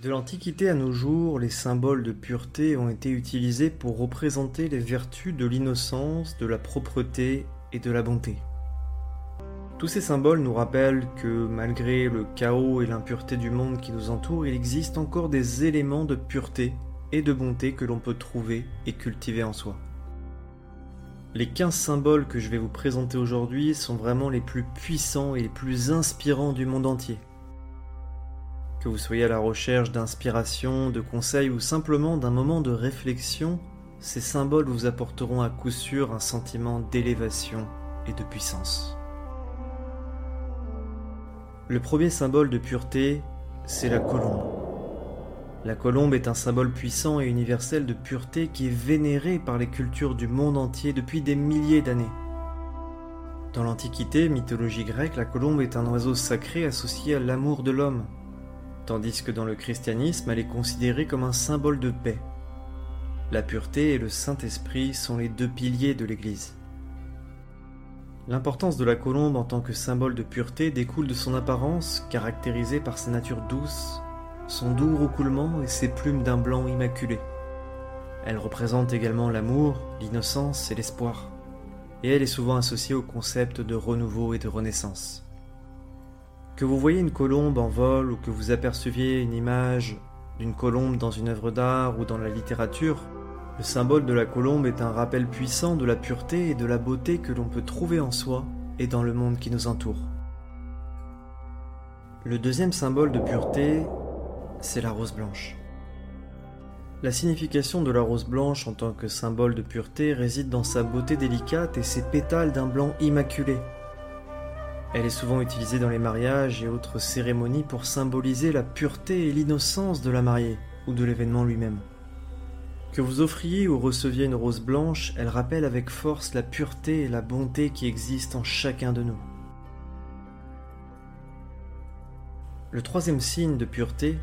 De l'Antiquité à nos jours, les symboles de pureté ont été utilisés pour représenter les vertus de l'innocence, de la propreté et de la bonté. Tous ces symboles nous rappellent que malgré le chaos et l'impureté du monde qui nous entoure, il existe encore des éléments de pureté et de bonté que l'on peut trouver et cultiver en soi. Les 15 symboles que je vais vous présenter aujourd'hui sont vraiment les plus puissants et les plus inspirants du monde entier. Que vous soyez à la recherche d'inspiration, de conseils ou simplement d'un moment de réflexion, ces symboles vous apporteront à coup sûr un sentiment d'élévation et de puissance. Le premier symbole de pureté, c'est la colombe. La colombe est un symbole puissant et universel de pureté qui est vénéré par les cultures du monde entier depuis des milliers d'années. Dans l'Antiquité, mythologie grecque, la colombe est un oiseau sacré associé à l'amour de l'homme, tandis que dans le christianisme, elle est considérée comme un symbole de paix. La pureté et le Saint-Esprit sont les deux piliers de l'Église. L'importance de la colombe en tant que symbole de pureté découle de son apparence, caractérisée par sa nature douce, son doux roucoulement et ses plumes d'un blanc immaculé. Elle représente également l'amour, l'innocence et l'espoir, et elle est souvent associée au concept de renouveau et de renaissance. Que vous voyez une colombe en vol ou que vous aperceviez une image d'une colombe dans une œuvre d'art ou dans la littérature, le symbole de la colombe est un rappel puissant de la pureté et de la beauté que l'on peut trouver en soi et dans le monde qui nous entoure. Le deuxième symbole de pureté, c'est la rose blanche. La signification de la rose blanche en tant que symbole de pureté réside dans sa beauté délicate et ses pétales d'un blanc immaculé, elle est souvent utilisée dans les mariages et autres cérémonies pour symboliser la pureté et l'innocence de la mariée ou de l'événement lui-même. Que vous offriez ou receviez une rose blanche, elle rappelle avec force la pureté et la bonté qui existent en chacun de nous. Le troisième signe de pureté,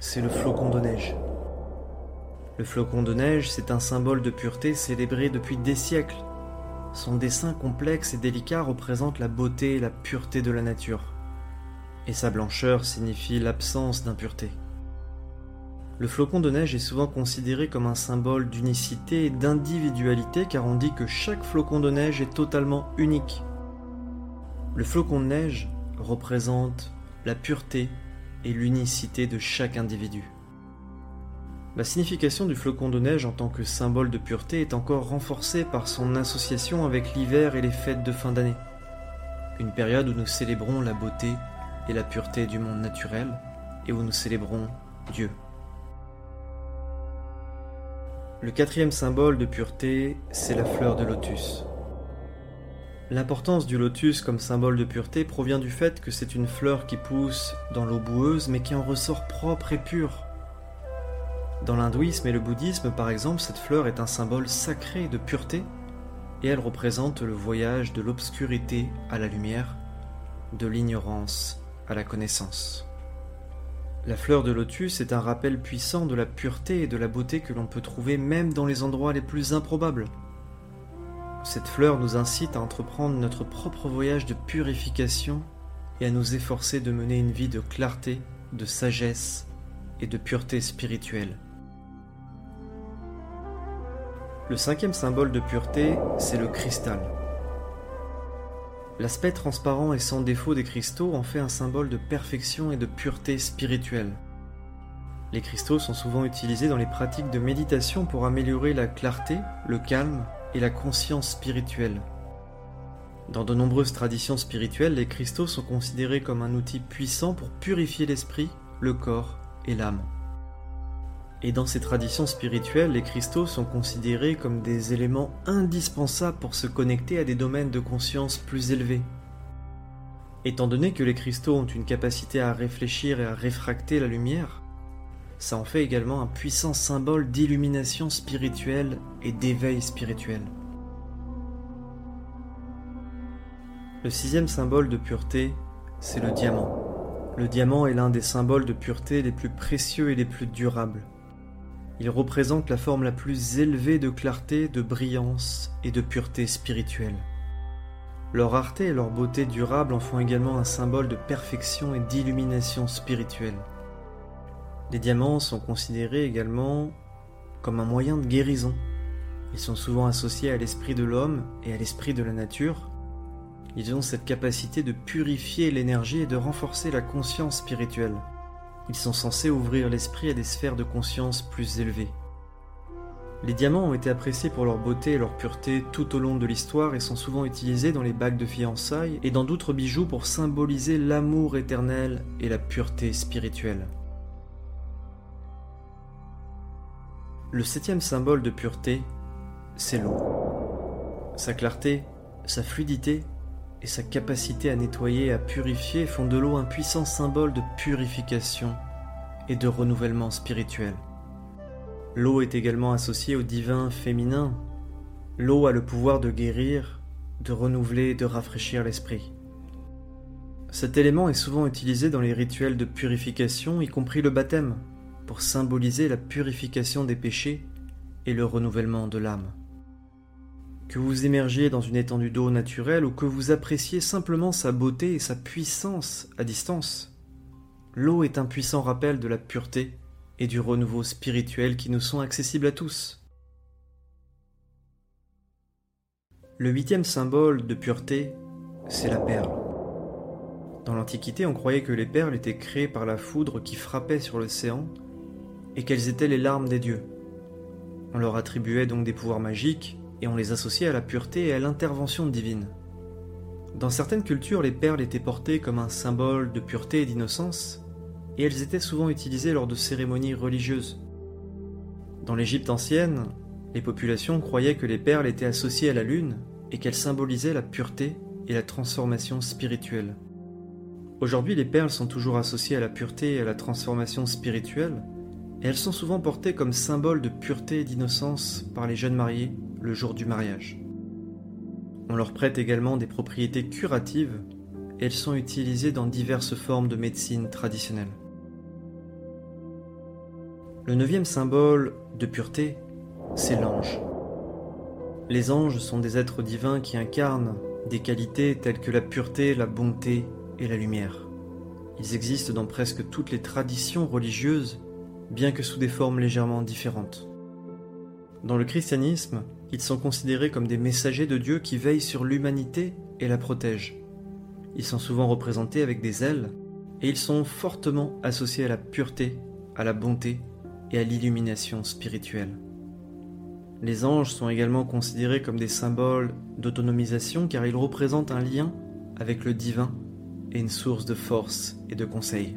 c'est le flocon de neige. Le flocon de neige, c'est un symbole de pureté célébré depuis des siècles son dessin complexe et délicat représente la beauté et la pureté de la nature, et sa blancheur signifie l'absence d'impureté. Le flocon de neige est souvent considéré comme un symbole d'unicité et d'individualité car on dit que chaque flocon de neige est totalement unique. Le flocon de neige représente la pureté et l'unicité de chaque individu. La signification du flocon de neige en tant que symbole de pureté est encore renforcée par son association avec l'hiver et les fêtes de fin d'année. Une période où nous célébrons la beauté et la pureté du monde naturel et où nous célébrons Dieu. Le quatrième symbole de pureté, c'est la fleur de lotus. L'importance du lotus comme symbole de pureté provient du fait que c'est une fleur qui pousse dans l'eau boueuse mais qui en ressort propre et pure. Dans l'hindouisme et le bouddhisme, par exemple, cette fleur est un symbole sacré de pureté et elle représente le voyage de l'obscurité à la lumière, de l'ignorance à la connaissance. La fleur de lotus est un rappel puissant de la pureté et de la beauté que l'on peut trouver même dans les endroits les plus improbables. Cette fleur nous incite à entreprendre notre propre voyage de purification et à nous efforcer de mener une vie de clarté, de sagesse et de pureté spirituelle. Le cinquième symbole de pureté, c'est le cristal. L'aspect transparent et sans défaut des cristaux en fait un symbole de perfection et de pureté spirituelle. Les cristaux sont souvent utilisés dans les pratiques de méditation pour améliorer la clarté, le calme et la conscience spirituelle. Dans de nombreuses traditions spirituelles, les cristaux sont considérés comme un outil puissant pour purifier l'esprit, le corps et l'âme. Et dans ces traditions spirituelles, les cristaux sont considérés comme des éléments indispensables pour se connecter à des domaines de conscience plus élevés. Étant donné que les cristaux ont une capacité à réfléchir et à réfracter la lumière, ça en fait également un puissant symbole d'illumination spirituelle et d'éveil spirituel. Le sixième symbole de pureté, c'est le diamant. Le diamant est l'un des symboles de pureté les plus précieux et les plus durables. Il représente la forme la plus élevée de clarté, de brillance et de pureté spirituelle. Leur rareté et leur beauté durable en font également un symbole de perfection et d'illumination spirituelle. Les diamants sont considérés également comme un moyen de guérison. Ils sont souvent associés à l'esprit de l'homme et à l'esprit de la nature. Ils ont cette capacité de purifier l'énergie et de renforcer la conscience spirituelle. Ils sont censés ouvrir l'esprit à des sphères de conscience plus élevées. Les diamants ont été appréciés pour leur beauté et leur pureté tout au long de l'histoire et sont souvent utilisés dans les bagues de fiançailles et dans d'autres bijoux pour symboliser l'amour éternel et la pureté spirituelle. Le septième symbole de pureté, c'est l'eau. Sa clarté, sa fluidité et sa capacité à nettoyer et à purifier font de l'eau un puissant symbole de purification et de renouvellement spirituel. L'eau est également associée au divin féminin. L'eau a le pouvoir de guérir, de renouveler et de rafraîchir l'esprit. Cet élément est souvent utilisé dans les rituels de purification, y compris le baptême, pour symboliser la purification des péchés et le renouvellement de l'âme. Que vous émergiez dans une étendue d'eau naturelle ou que vous appréciez simplement sa beauté et sa puissance à distance, l'eau est un puissant rappel de la pureté et du renouveau spirituel qui nous sont accessibles à tous. Le huitième symbole de pureté, c'est la perle. Dans l'Antiquité, on croyait que les perles étaient créées par la foudre qui frappait sur l'océan et qu'elles étaient les larmes des dieux. On leur attribuait donc des pouvoirs magiques et on les associait à la pureté et à l'intervention divine. Dans certaines cultures, les perles étaient portées comme un symbole de pureté et d'innocence, et elles étaient souvent utilisées lors de cérémonies religieuses. Dans l'Égypte ancienne, les populations croyaient que les perles étaient associées à la lune et qu'elles symbolisaient la pureté et la transformation spirituelle. Aujourd'hui, les perles sont toujours associées à la pureté et à la transformation spirituelle, et elles sont souvent portées comme symbole de pureté et d'innocence par les jeunes mariés le jour du mariage. On leur prête également des propriétés curatives et elles sont utilisées dans diverses formes de médecine traditionnelle. Le neuvième symbole de pureté, c'est l'ange. Les anges sont des êtres divins qui incarnent des qualités telles que la pureté, la bonté et la lumière. Ils existent dans presque toutes les traditions religieuses, bien que sous des formes légèrement différentes. Dans le christianisme, ils sont considérés comme des messagers de Dieu qui veillent sur l'humanité et la protègent. Ils sont souvent représentés avec des ailes et ils sont fortement associés à la pureté, à la bonté et à l'illumination spirituelle. Les anges sont également considérés comme des symboles d'autonomisation car ils représentent un lien avec le divin et une source de force et de conseil.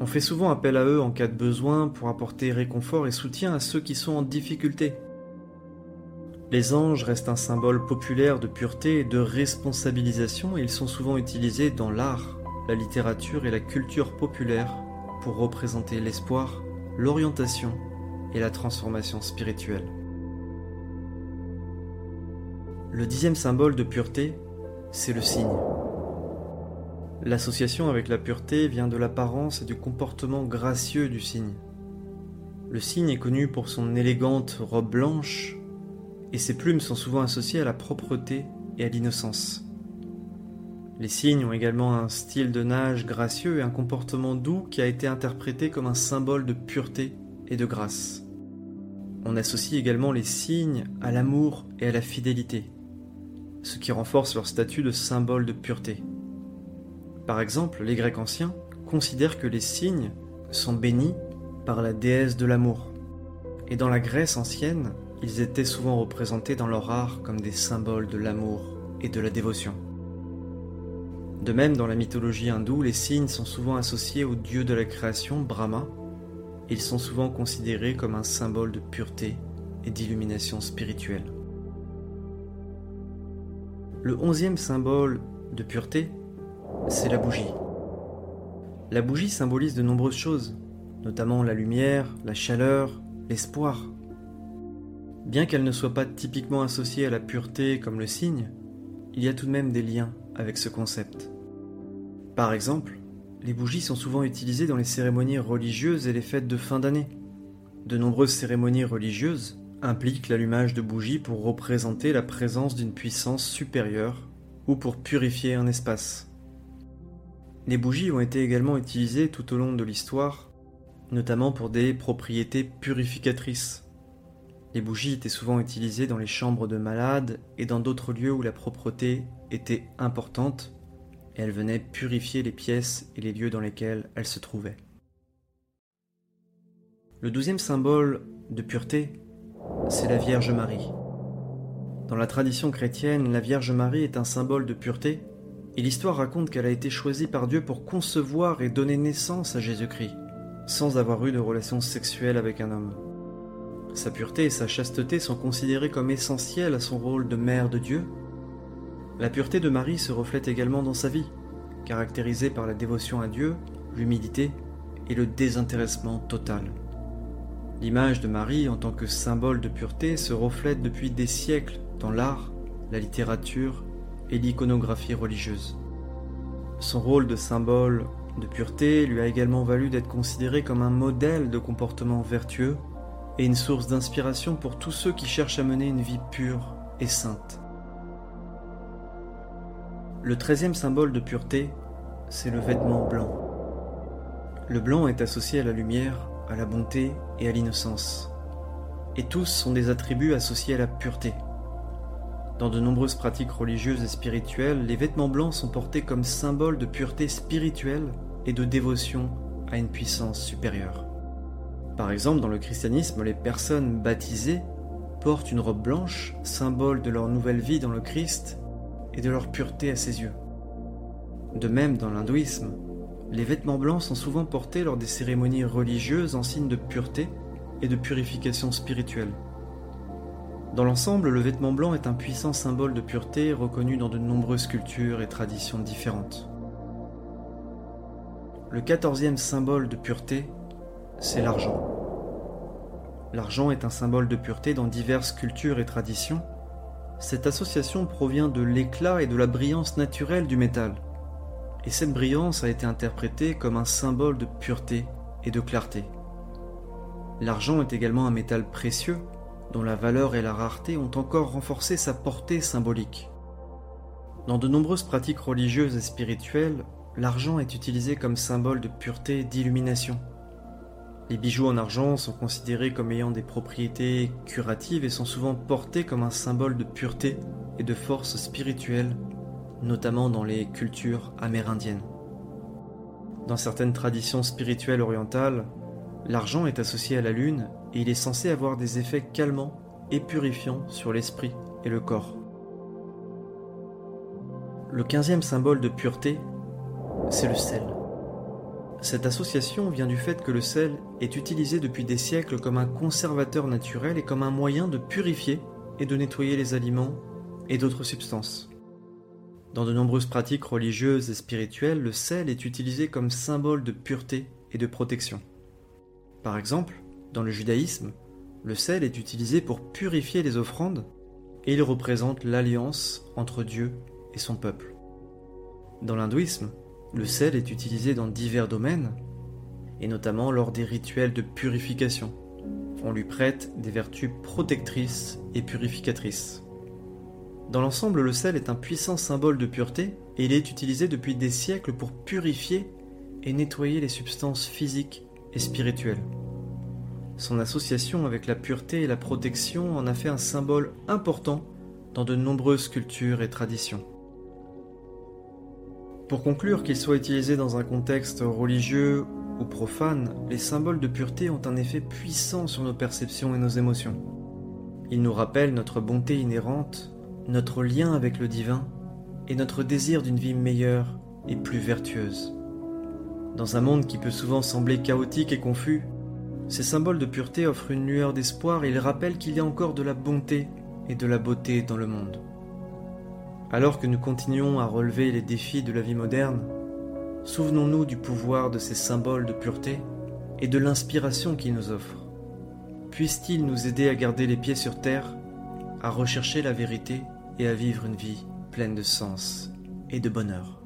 On fait souvent appel à eux en cas de besoin pour apporter réconfort et soutien à ceux qui sont en difficulté. Les anges restent un symbole populaire de pureté et de responsabilisation et ils sont souvent utilisés dans l'art, la littérature et la culture populaire pour représenter l'espoir, l'orientation et la transformation spirituelle. Le dixième symbole de pureté, c'est le cygne. L'association avec la pureté vient de l'apparence et du comportement gracieux du cygne. Le cygne est connu pour son élégante robe blanche et ses plumes sont souvent associées à la propreté et à l'innocence. Les cygnes ont également un style de nage gracieux et un comportement doux qui a été interprété comme un symbole de pureté et de grâce. On associe également les cygnes à l'amour et à la fidélité, ce qui renforce leur statut de symbole de pureté. Par exemple, les Grecs anciens considèrent que les cygnes sont bénis par la déesse de l'amour. Et dans la Grèce ancienne, ils étaient souvent représentés dans leur art comme des symboles de l'amour et de la dévotion. De même, dans la mythologie hindoue, les cygnes sont souvent associés au dieu de la création, Brahma. Ils sont souvent considérés comme un symbole de pureté et d'illumination spirituelle. Le onzième symbole de pureté, c'est la bougie. La bougie symbolise de nombreuses choses, notamment la lumière, la chaleur, l'espoir. Bien qu'elle ne soit pas typiquement associée à la pureté comme le cygne, il y a tout de même des liens avec ce concept. Par exemple, les bougies sont souvent utilisées dans les cérémonies religieuses et les fêtes de fin d'année. De nombreuses cérémonies religieuses impliquent l'allumage de bougies pour représenter la présence d'une puissance supérieure ou pour purifier un espace. Les bougies ont été également utilisées tout au long de l'histoire notamment pour des propriétés purificatrices. Les bougies étaient souvent utilisées dans les chambres de malades et dans d'autres lieux où la propreté était importante, et elles venaient purifier les pièces et les lieux dans lesquels elles se trouvaient. Le douzième symbole de pureté, c'est la Vierge Marie. Dans la tradition chrétienne, la Vierge Marie est un symbole de pureté, et l'histoire raconte qu'elle a été choisie par Dieu pour concevoir et donner naissance à Jésus-Christ, sans avoir eu de relation sexuelle avec un homme. Sa pureté et sa chasteté sont considérées comme essentielles à son rôle de mère de Dieu. La pureté de Marie se reflète également dans sa vie, caractérisée par la dévotion à Dieu, l'humilité et le désintéressement total. L'image de Marie en tant que symbole de pureté se reflète depuis des siècles dans l'art, la littérature et l'iconographie religieuse. Son rôle de symbole de pureté lui a également valu d'être considéré comme un modèle de comportement vertueux et une source d'inspiration pour tous ceux qui cherchent à mener une vie pure et sainte. Le treizième symbole de pureté, c'est le vêtement blanc. Le blanc est associé à la lumière, à la bonté et à l'innocence. Et tous sont des attributs associés à la pureté. Dans de nombreuses pratiques religieuses et spirituelles, les vêtements blancs sont portés comme symbole de pureté spirituelle et de dévotion à une puissance supérieure. Par exemple, dans le christianisme, les personnes baptisées portent une robe blanche, symbole de leur nouvelle vie dans le Christ et de leur pureté à ses yeux. De même, dans l'hindouisme, les vêtements blancs sont souvent portés lors des cérémonies religieuses en signe de pureté et de purification spirituelle. Dans l'ensemble, le vêtement blanc est un puissant symbole de pureté reconnu dans de nombreuses cultures et traditions différentes. Le quatorzième symbole de pureté, c'est l'argent. L'argent est un symbole de pureté dans diverses cultures et traditions. Cette association provient de l'éclat et de la brillance naturelle du métal et cette brillance a été interprétée comme un symbole de pureté et de clarté. L'argent est également un métal précieux dont la valeur et la rareté ont encore renforcé sa portée symbolique. Dans de nombreuses pratiques religieuses et spirituelles, l'argent est utilisé comme symbole de pureté et d'illumination. Les bijoux en argent sont considérés comme ayant des propriétés curatives et sont souvent portés comme un symbole de pureté et de force spirituelle notamment dans les cultures amérindiennes. Dans certaines traditions spirituelles orientales, l'argent est associé à la lune et il est censé avoir des effets calmants et purifiants sur l'esprit et le corps. Le quinzième symbole de pureté, c'est le sel. Cette association vient du fait que le sel est utilisé depuis des siècles comme un conservateur naturel et comme un moyen de purifier et de nettoyer les aliments et d'autres substances. Dans de nombreuses pratiques religieuses et spirituelles, le sel est utilisé comme symbole de pureté et de protection. Par exemple, dans le judaïsme, le sel est utilisé pour purifier les offrandes et il représente l'alliance entre Dieu et son peuple. Dans l'hindouisme, le sel est utilisé dans divers domaines, et notamment lors des rituels de purification. On lui prête des vertus protectrices et purificatrices. Dans l'ensemble, le sel est un puissant symbole de pureté et il est utilisé depuis des siècles pour purifier et nettoyer les substances physiques et spirituelles. Son association avec la pureté et la protection en a fait un symbole important dans de nombreuses cultures et traditions. Pour conclure, qu'il soit utilisé dans un contexte religieux ou profane, les symboles de pureté ont un effet puissant sur nos perceptions et nos émotions. Ils nous rappellent notre bonté inhérente notre lien avec le divin et notre désir d'une vie meilleure et plus vertueuse. Dans un monde qui peut souvent sembler chaotique et confus, ces symboles de pureté offrent une lueur d'espoir et ils rappellent qu'il y a encore de la bonté et de la beauté dans le monde. Alors que nous continuons à relever les défis de la vie moderne, souvenons-nous du pouvoir de ces symboles de pureté et de l'inspiration qu'ils nous offrent. Puissent-ils nous aider à garder les pieds sur terre, à rechercher la vérité et à vivre une vie pleine de sens et de bonheur?